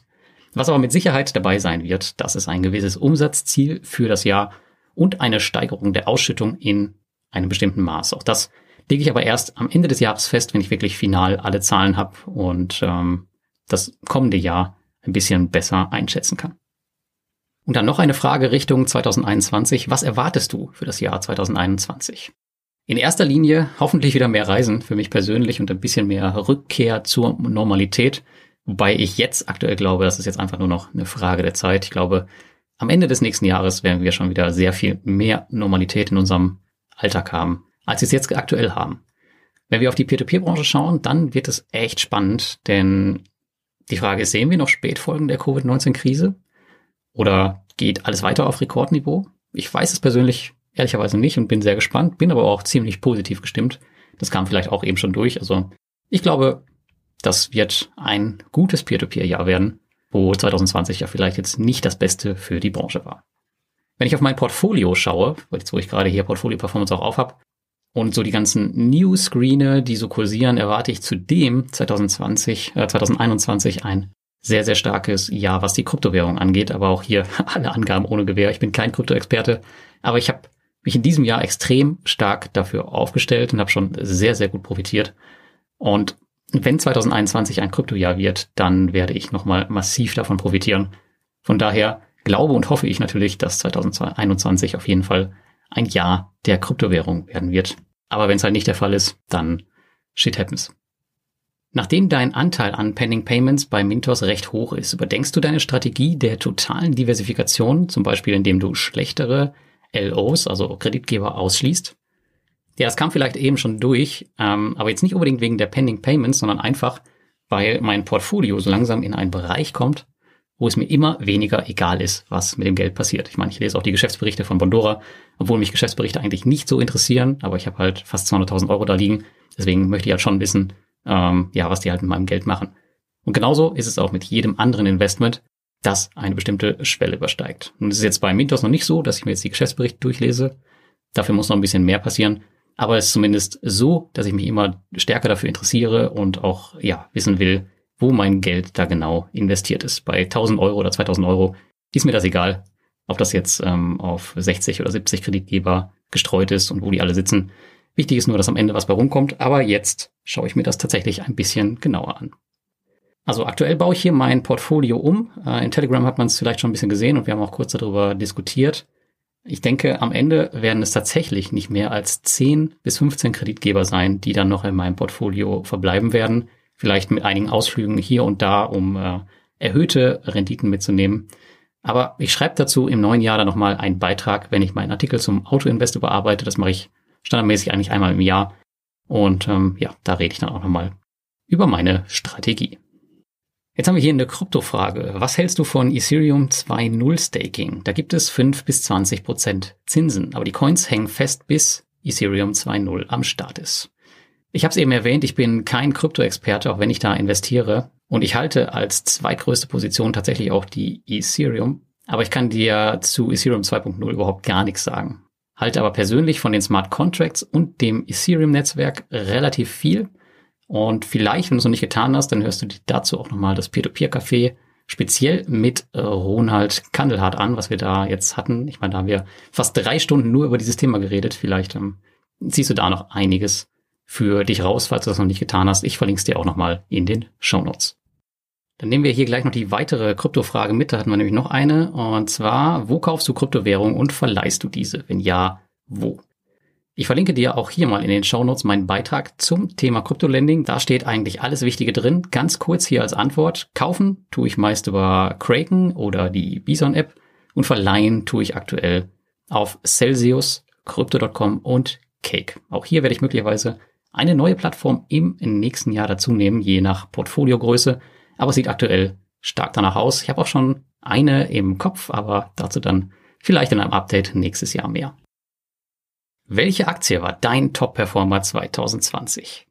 Was aber mit Sicherheit dabei sein wird, das ist ein gewisses Umsatzziel für das Jahr und eine Steigerung der Ausschüttung in einem bestimmten Maß. Auch das lege ich aber erst am Ende des Jahres fest, wenn ich wirklich final alle Zahlen habe und ähm, das kommende Jahr ein bisschen besser einschätzen kann. Und dann noch eine Frage Richtung 2021. Was erwartest du für das Jahr 2021? In erster Linie hoffentlich wieder mehr Reisen für mich persönlich und ein bisschen mehr Rückkehr zur Normalität. Wobei ich jetzt aktuell glaube, das ist jetzt einfach nur noch eine Frage der Zeit. Ich glaube, am Ende des nächsten Jahres werden wir schon wieder sehr viel mehr Normalität in unserem Alltag haben, als wir es jetzt aktuell haben. Wenn wir auf die Peer-to-Peer-Branche schauen, dann wird es echt spannend, denn die Frage ist, sehen wir noch Spätfolgen der Covid-19-Krise? Oder geht alles weiter auf Rekordniveau? Ich weiß es persönlich ehrlicherweise nicht und bin sehr gespannt, bin aber auch ziemlich positiv gestimmt. Das kam vielleicht auch eben schon durch. Also ich glaube, das wird ein gutes Peer-to-Peer-Jahr werden, wo 2020 ja vielleicht jetzt nicht das Beste für die Branche war. Wenn ich auf mein Portfolio schaue, wo ich gerade hier Portfolio Performance auch aufhab, Und so die ganzen News-Screene, die so kursieren, erwarte ich zudem 2020, äh, 2021 ein sehr, sehr starkes Jahr, was die Kryptowährung angeht. Aber auch hier alle Angaben ohne Gewähr. Ich bin kein Krypto-Experte, aber ich habe mich in diesem Jahr extrem stark dafür aufgestellt und habe schon sehr, sehr gut profitiert. Und wenn 2021 ein Kryptojahr wird, dann werde ich nochmal massiv davon profitieren. Von daher glaube und hoffe ich natürlich, dass 2021 auf jeden Fall ein Jahr der Kryptowährung werden wird. Aber wenn es halt nicht der Fall ist, dann shit happens. Nachdem dein Anteil an Pending Payments bei Mintos recht hoch ist, überdenkst du deine Strategie der totalen Diversifikation, zum Beispiel indem du schlechtere LOs, also Kreditgeber, ausschließt? Ja, das kam vielleicht eben schon durch, ähm, aber jetzt nicht unbedingt wegen der Pending Payments, sondern einfach, weil mein Portfolio so langsam in einen Bereich kommt, wo es mir immer weniger egal ist, was mit dem Geld passiert. Ich meine, ich lese auch die Geschäftsberichte von Bondora, obwohl mich Geschäftsberichte eigentlich nicht so interessieren, aber ich habe halt fast 200.000 Euro da liegen. Deswegen möchte ich halt schon wissen, ähm, ja, was die halt mit meinem Geld machen. Und genauso ist es auch mit jedem anderen Investment, das eine bestimmte Schwelle übersteigt. Und es ist jetzt bei Mintos noch nicht so, dass ich mir jetzt die Geschäftsberichte durchlese. Dafür muss noch ein bisschen mehr passieren. Aber es ist zumindest so, dass ich mich immer stärker dafür interessiere und auch, ja, wissen will, wo mein Geld da genau investiert ist. Bei 1000 Euro oder 2000 Euro ist mir das egal, ob das jetzt ähm, auf 60 oder 70 Kreditgeber gestreut ist und wo die alle sitzen. Wichtig ist nur, dass am Ende was bei rumkommt, aber jetzt schaue ich mir das tatsächlich ein bisschen genauer an. Also aktuell baue ich hier mein Portfolio um. Äh, in Telegram hat man es vielleicht schon ein bisschen gesehen und wir haben auch kurz darüber diskutiert. Ich denke, am Ende werden es tatsächlich nicht mehr als 10 bis 15 Kreditgeber sein, die dann noch in meinem Portfolio verbleiben werden vielleicht mit einigen Ausflügen hier und da, um äh, erhöhte Renditen mitzunehmen. Aber ich schreibe dazu im neuen Jahr dann nochmal einen Beitrag, wenn ich meinen Artikel zum Autoinvest überarbeite. Das mache ich standardmäßig eigentlich einmal im Jahr. Und ähm, ja, da rede ich dann auch nochmal über meine Strategie. Jetzt haben wir hier eine Kryptofrage. Was hältst du von Ethereum 2.0 Staking? Da gibt es 5 bis 20 Prozent Zinsen, aber die Coins hängen fest bis Ethereum 2.0 am Start ist. Ich habe es eben erwähnt, ich bin kein Krypto-Experte, auch wenn ich da investiere. Und ich halte als zweitgrößte Position tatsächlich auch die Ethereum. Aber ich kann dir zu Ethereum 2.0 überhaupt gar nichts sagen. Halte aber persönlich von den Smart Contracts und dem Ethereum-Netzwerk relativ viel. Und vielleicht, wenn du es noch nicht getan hast, dann hörst du dir dazu auch nochmal das Peer-to-Peer-Café speziell mit äh, Ronald Kandelhardt an, was wir da jetzt hatten. Ich meine, da haben wir fast drei Stunden nur über dieses Thema geredet. Vielleicht ähm, siehst du da noch einiges für dich raus, falls du das noch nicht getan hast. Ich verlinke es dir auch nochmal in den Show Notes. Dann nehmen wir hier gleich noch die weitere Kryptofrage mit. Da hatten wir nämlich noch eine. Und zwar, wo kaufst du Kryptowährung und verleihst du diese? Wenn ja, wo? Ich verlinke dir auch hier mal in den Show Notes meinen Beitrag zum Thema Kryptolending. Da steht eigentlich alles Wichtige drin. Ganz kurz hier als Antwort. Kaufen tue ich meist über Kraken oder die Bison App und verleihen tue ich aktuell auf Celsius, Crypto.com und Cake. Auch hier werde ich möglicherweise eine neue Plattform im nächsten Jahr dazu nehmen, je nach Portfoliogröße. Aber es sieht aktuell stark danach aus. Ich habe auch schon eine im Kopf, aber dazu dann vielleicht in einem Update nächstes Jahr mehr. Welche Aktie war dein Top-Performer 2020?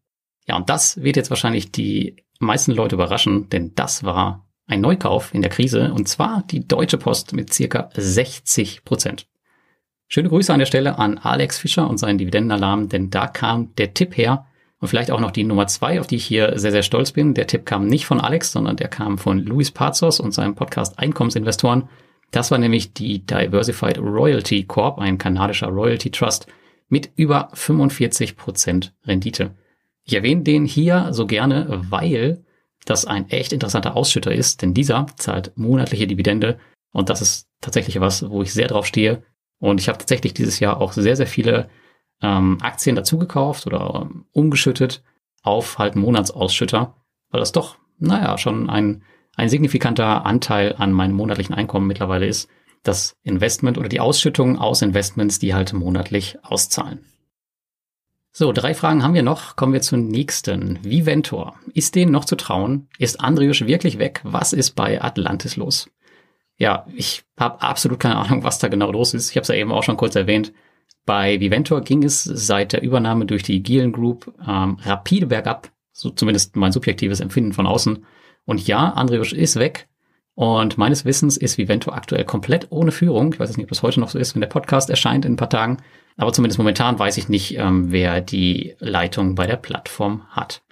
Ja, und das wird jetzt wahrscheinlich die meisten Leute überraschen, denn das war ein Neukauf in der Krise und zwar die Deutsche Post mit circa 60 Prozent. Schöne Grüße an der Stelle an Alex Fischer und seinen Dividendenalarm, denn da kam der Tipp her und vielleicht auch noch die Nummer zwei, auf die ich hier sehr, sehr stolz bin. Der Tipp kam nicht von Alex, sondern der kam von Luis Pazos und seinem Podcast Einkommensinvestoren. Das war nämlich die Diversified Royalty Corp, ein kanadischer Royalty Trust mit über 45 Prozent Rendite. Ich erwähne den hier so gerne, weil das ein echt interessanter Ausschütter ist, denn dieser zahlt monatliche Dividende und das ist tatsächlich was, wo ich sehr drauf stehe, und ich habe tatsächlich dieses Jahr auch sehr, sehr viele ähm, Aktien dazugekauft oder ähm, umgeschüttet auf halt Monatsausschütter, weil das doch, naja, schon ein, ein signifikanter Anteil an meinem monatlichen Einkommen mittlerweile ist. Das Investment oder die Ausschüttung aus Investments, die halt monatlich auszahlen. So, drei Fragen haben wir noch. Kommen wir zur nächsten. Viventor. Ist denen noch zu trauen? Ist Andriusz wirklich weg? Was ist bei Atlantis los? ja, ich habe absolut keine Ahnung, was da genau los ist. Ich habe es ja eben auch schon kurz erwähnt. Bei Viventor ging es seit der Übernahme durch die Gielen Group ähm, rapide bergab, so zumindest mein subjektives Empfinden von außen. Und ja, Andriusz ist weg. Und meines Wissens ist Vivento aktuell komplett ohne Führung. Ich weiß nicht, ob das heute noch so ist, wenn der Podcast erscheint in ein paar Tagen. Aber zumindest momentan weiß ich nicht, ähm, wer die Leitung bei der Plattform hat.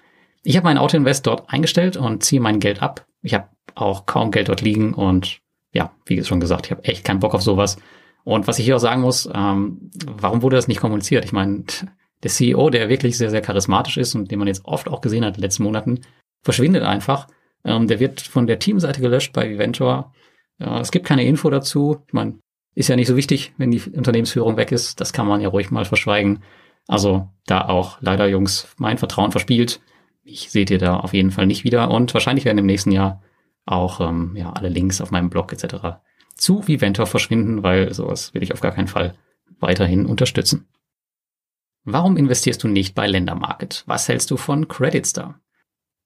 Ich habe mein Autoinvest dort eingestellt und ziehe mein Geld ab. Ich habe auch kaum Geld dort liegen und ja, wie schon gesagt, ich habe echt keinen Bock auf sowas. Und was ich hier auch sagen muss, ähm, warum wurde das nicht kommuniziert? Ich meine, der CEO, der wirklich sehr, sehr charismatisch ist und den man jetzt oft auch gesehen hat in den letzten Monaten, verschwindet einfach. Ähm, der wird von der Teamseite gelöscht bei Viventor. Äh, es gibt keine Info dazu. Ich meine, ist ja nicht so wichtig, wenn die Unternehmensführung weg ist. Das kann man ja ruhig mal verschweigen. Also da auch leider, Jungs, mein Vertrauen verspielt. Ich seht ihr da auf jeden Fall nicht wieder. Und wahrscheinlich werden im nächsten Jahr auch ähm, ja, alle Links auf meinem Blog etc. zu Viventor verschwinden, weil sowas will ich auf gar keinen Fall weiterhin unterstützen. Warum investierst du nicht bei Ländermarket? Was hältst du von Creditstar?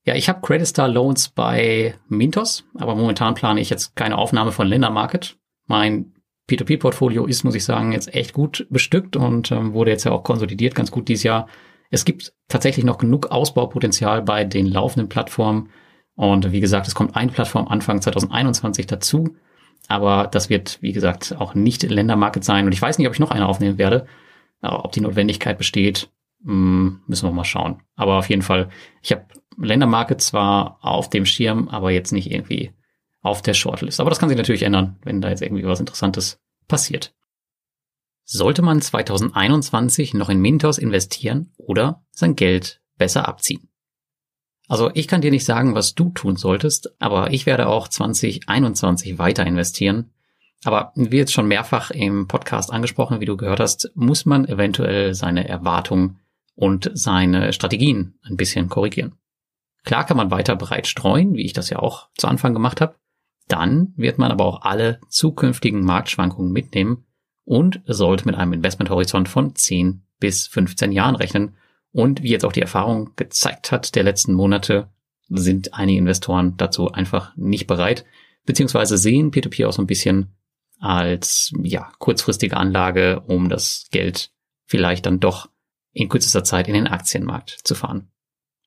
Ja, ich habe Creditstar Loans bei Mintos, aber momentan plane ich jetzt keine Aufnahme von Ländermarket. Mein P2P-Portfolio ist, muss ich sagen, jetzt echt gut bestückt und ähm, wurde jetzt ja auch konsolidiert ganz gut dieses Jahr. Es gibt tatsächlich noch genug Ausbaupotenzial bei den laufenden Plattformen. Und wie gesagt, es kommt eine Plattform Anfang 2021 dazu. Aber das wird, wie gesagt, auch nicht Ländermarket sein. Und ich weiß nicht, ob ich noch eine aufnehmen werde. Aber ob die Notwendigkeit besteht, hm, müssen wir mal schauen. Aber auf jeden Fall, ich habe Ländermarket zwar auf dem Schirm, aber jetzt nicht irgendwie auf der Shortlist. Aber das kann sich natürlich ändern, wenn da jetzt irgendwie was Interessantes passiert. Sollte man 2021 noch in Mintos investieren oder sein Geld besser abziehen? Also ich kann dir nicht sagen, was du tun solltest, aber ich werde auch 2021 weiter investieren. Aber wie jetzt schon mehrfach im Podcast angesprochen, wie du gehört hast, muss man eventuell seine Erwartungen und seine Strategien ein bisschen korrigieren. Klar kann man weiter breit streuen, wie ich das ja auch zu Anfang gemacht habe. Dann wird man aber auch alle zukünftigen Marktschwankungen mitnehmen und sollte mit einem Investmenthorizont von 10 bis 15 Jahren rechnen. Und wie jetzt auch die Erfahrung gezeigt hat der letzten Monate, sind einige Investoren dazu einfach nicht bereit, beziehungsweise sehen P2P auch so ein bisschen als ja kurzfristige Anlage, um das Geld vielleicht dann doch in kürzester Zeit in den Aktienmarkt zu fahren.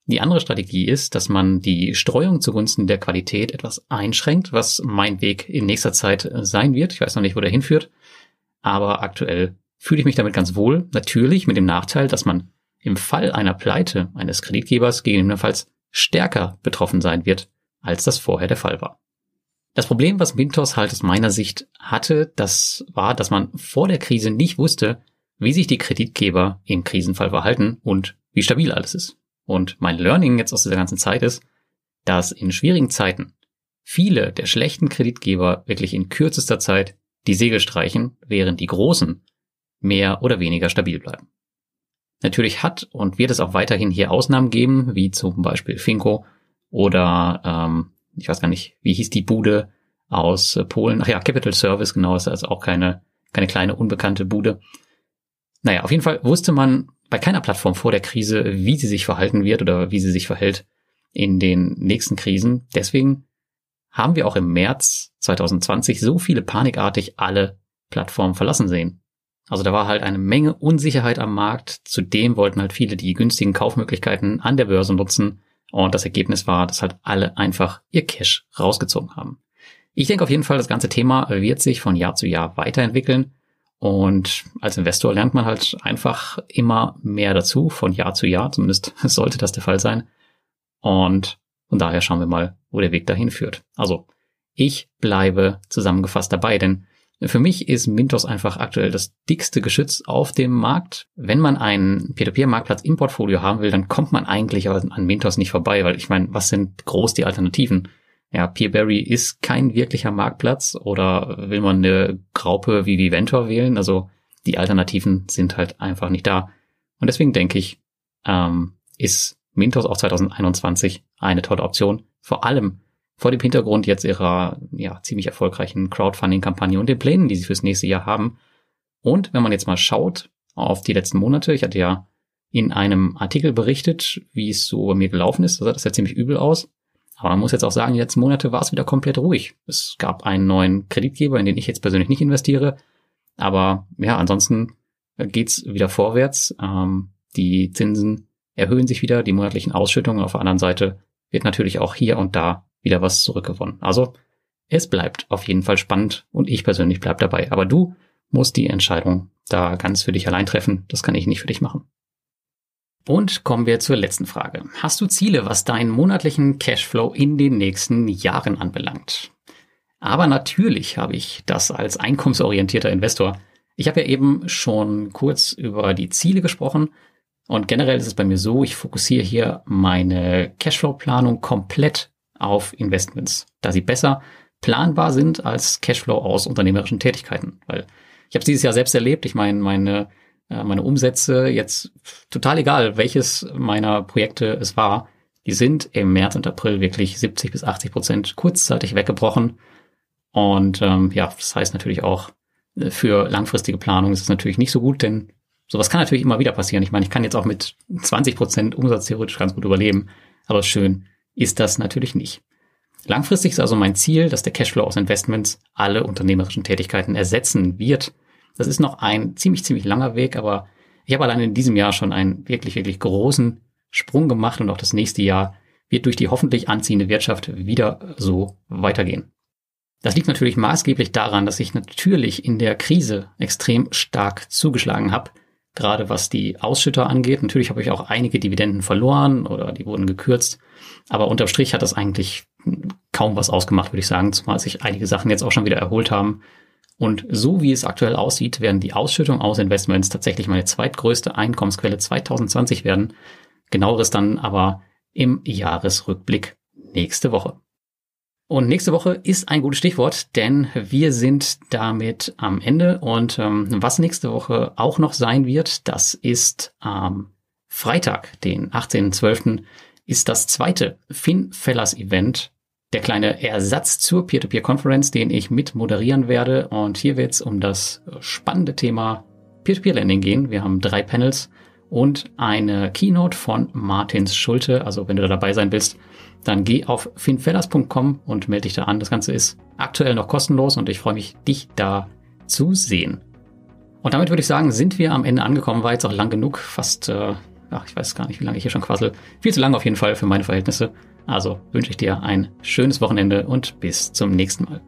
Die andere Strategie ist, dass man die Streuung zugunsten der Qualität etwas einschränkt, was mein Weg in nächster Zeit sein wird. Ich weiß noch nicht, wo der hinführt, aber aktuell fühle ich mich damit ganz wohl. Natürlich mit dem Nachteil, dass man im Fall einer Pleite eines Kreditgebers gegebenenfalls stärker betroffen sein wird, als das vorher der Fall war. Das Problem, was Mintos halt aus meiner Sicht hatte, das war, dass man vor der Krise nicht wusste, wie sich die Kreditgeber im Krisenfall verhalten und wie stabil alles ist. Und mein Learning jetzt aus dieser ganzen Zeit ist, dass in schwierigen Zeiten viele der schlechten Kreditgeber wirklich in kürzester Zeit die Segel streichen, während die großen mehr oder weniger stabil bleiben. Natürlich hat und wird es auch weiterhin hier Ausnahmen geben, wie zum Beispiel Finco oder ähm, ich weiß gar nicht, wie hieß die Bude aus Polen? Ach ja, Capital Service, genau, ist also auch keine, keine kleine unbekannte Bude. Naja, auf jeden Fall wusste man bei keiner Plattform vor der Krise, wie sie sich verhalten wird oder wie sie sich verhält in den nächsten Krisen. Deswegen haben wir auch im März 2020 so viele panikartig alle Plattformen verlassen sehen. Also da war halt eine Menge Unsicherheit am Markt. Zudem wollten halt viele die günstigen Kaufmöglichkeiten an der Börse nutzen. Und das Ergebnis war, dass halt alle einfach ihr Cash rausgezogen haben. Ich denke auf jeden Fall, das ganze Thema wird sich von Jahr zu Jahr weiterentwickeln. Und als Investor lernt man halt einfach immer mehr dazu, von Jahr zu Jahr. Zumindest sollte das der Fall sein. Und von daher schauen wir mal, wo der Weg dahin führt. Also, ich bleibe zusammengefasst dabei, denn für mich ist Mintos einfach aktuell das dickste Geschütz auf dem Markt. Wenn man einen Peer-to-Peer-Marktplatz im Portfolio haben will, dann kommt man eigentlich an Mintos nicht vorbei, weil ich meine, was sind groß die Alternativen? ja, Peerberry ist kein wirklicher Marktplatz oder will man eine Graupe wie Viventor wählen? Also die Alternativen sind halt einfach nicht da. Und deswegen denke ich, ähm, ist Mintos auch 2021 eine tolle Option. Vor allem vor dem Hintergrund jetzt ihrer ja, ziemlich erfolgreichen Crowdfunding-Kampagne und den Plänen, die sie fürs nächste Jahr haben. Und wenn man jetzt mal schaut auf die letzten Monate, ich hatte ja in einem Artikel berichtet, wie es so bei mir gelaufen ist, da sah das ja ziemlich übel aus. Aber man muss jetzt auch sagen, die letzten Monate war es wieder komplett ruhig. Es gab einen neuen Kreditgeber, in den ich jetzt persönlich nicht investiere. Aber ja, ansonsten geht's wieder vorwärts. Ähm, die Zinsen erhöhen sich wieder, die monatlichen Ausschüttungen. Auf der anderen Seite wird natürlich auch hier und da wieder was zurückgewonnen. Also es bleibt auf jeden Fall spannend und ich persönlich bleib dabei. Aber du musst die Entscheidung da ganz für dich allein treffen. Das kann ich nicht für dich machen. Und kommen wir zur letzten Frage. Hast du Ziele, was deinen monatlichen Cashflow in den nächsten Jahren anbelangt? Aber natürlich habe ich das als einkommensorientierter Investor. Ich habe ja eben schon kurz über die Ziele gesprochen und generell ist es bei mir so, ich fokussiere hier meine Cashflow-Planung komplett auf Investments, da sie besser planbar sind als Cashflow aus unternehmerischen Tätigkeiten. Weil ich habe es dieses Jahr selbst erlebt. Ich meine, meine äh, meine Umsätze jetzt total egal, welches meiner Projekte es war, die sind im März und April wirklich 70 bis 80 Prozent kurzzeitig weggebrochen. Und ähm, ja, das heißt natürlich auch, äh, für langfristige Planung ist es natürlich nicht so gut, denn sowas kann natürlich immer wieder passieren. Ich meine, ich kann jetzt auch mit 20 Prozent Umsatz theoretisch ganz gut überleben, aber schön ist das natürlich nicht. Langfristig ist also mein Ziel, dass der Cashflow aus Investments alle unternehmerischen Tätigkeiten ersetzen wird das ist noch ein ziemlich, ziemlich langer Weg, aber ich habe allein in diesem Jahr schon einen wirklich, wirklich großen Sprung gemacht und auch das nächste Jahr wird durch die hoffentlich anziehende Wirtschaft wieder so weitergehen. Das liegt natürlich maßgeblich daran, dass ich natürlich in der Krise extrem stark zugeschlagen habe, gerade was die Ausschütter angeht. Natürlich habe ich auch einige Dividenden verloren oder die wurden gekürzt, aber unterm Strich hat das eigentlich kaum was ausgemacht, würde ich sagen, zumal sich einige Sachen jetzt auch schon wieder erholt haben und so wie es aktuell aussieht, werden die Ausschüttungen aus Investments tatsächlich meine zweitgrößte Einkommensquelle 2020 werden. Genaueres dann aber im Jahresrückblick nächste Woche. Und nächste Woche ist ein gutes Stichwort, denn wir sind damit am Ende. Und ähm, was nächste Woche auch noch sein wird, das ist am Freitag, den 18.12., ist das zweite FinFellers Event der kleine Ersatz zur Peer-to-Peer-Conference, den ich mit moderieren werde. Und hier wird es um das spannende Thema Peer-to-Peer-Lending gehen. Wir haben drei Panels und eine Keynote von Martins Schulte. Also wenn du da dabei sein willst, dann geh auf finfellas.com und melde dich da an. Das Ganze ist aktuell noch kostenlos und ich freue mich, dich da zu sehen. Und damit würde ich sagen, sind wir am Ende angekommen. War jetzt auch lang genug, fast, äh, ach, ich weiß gar nicht, wie lange ich hier schon quassel. Viel zu lang auf jeden Fall für meine Verhältnisse. Also wünsche ich dir ein schönes Wochenende und bis zum nächsten Mal.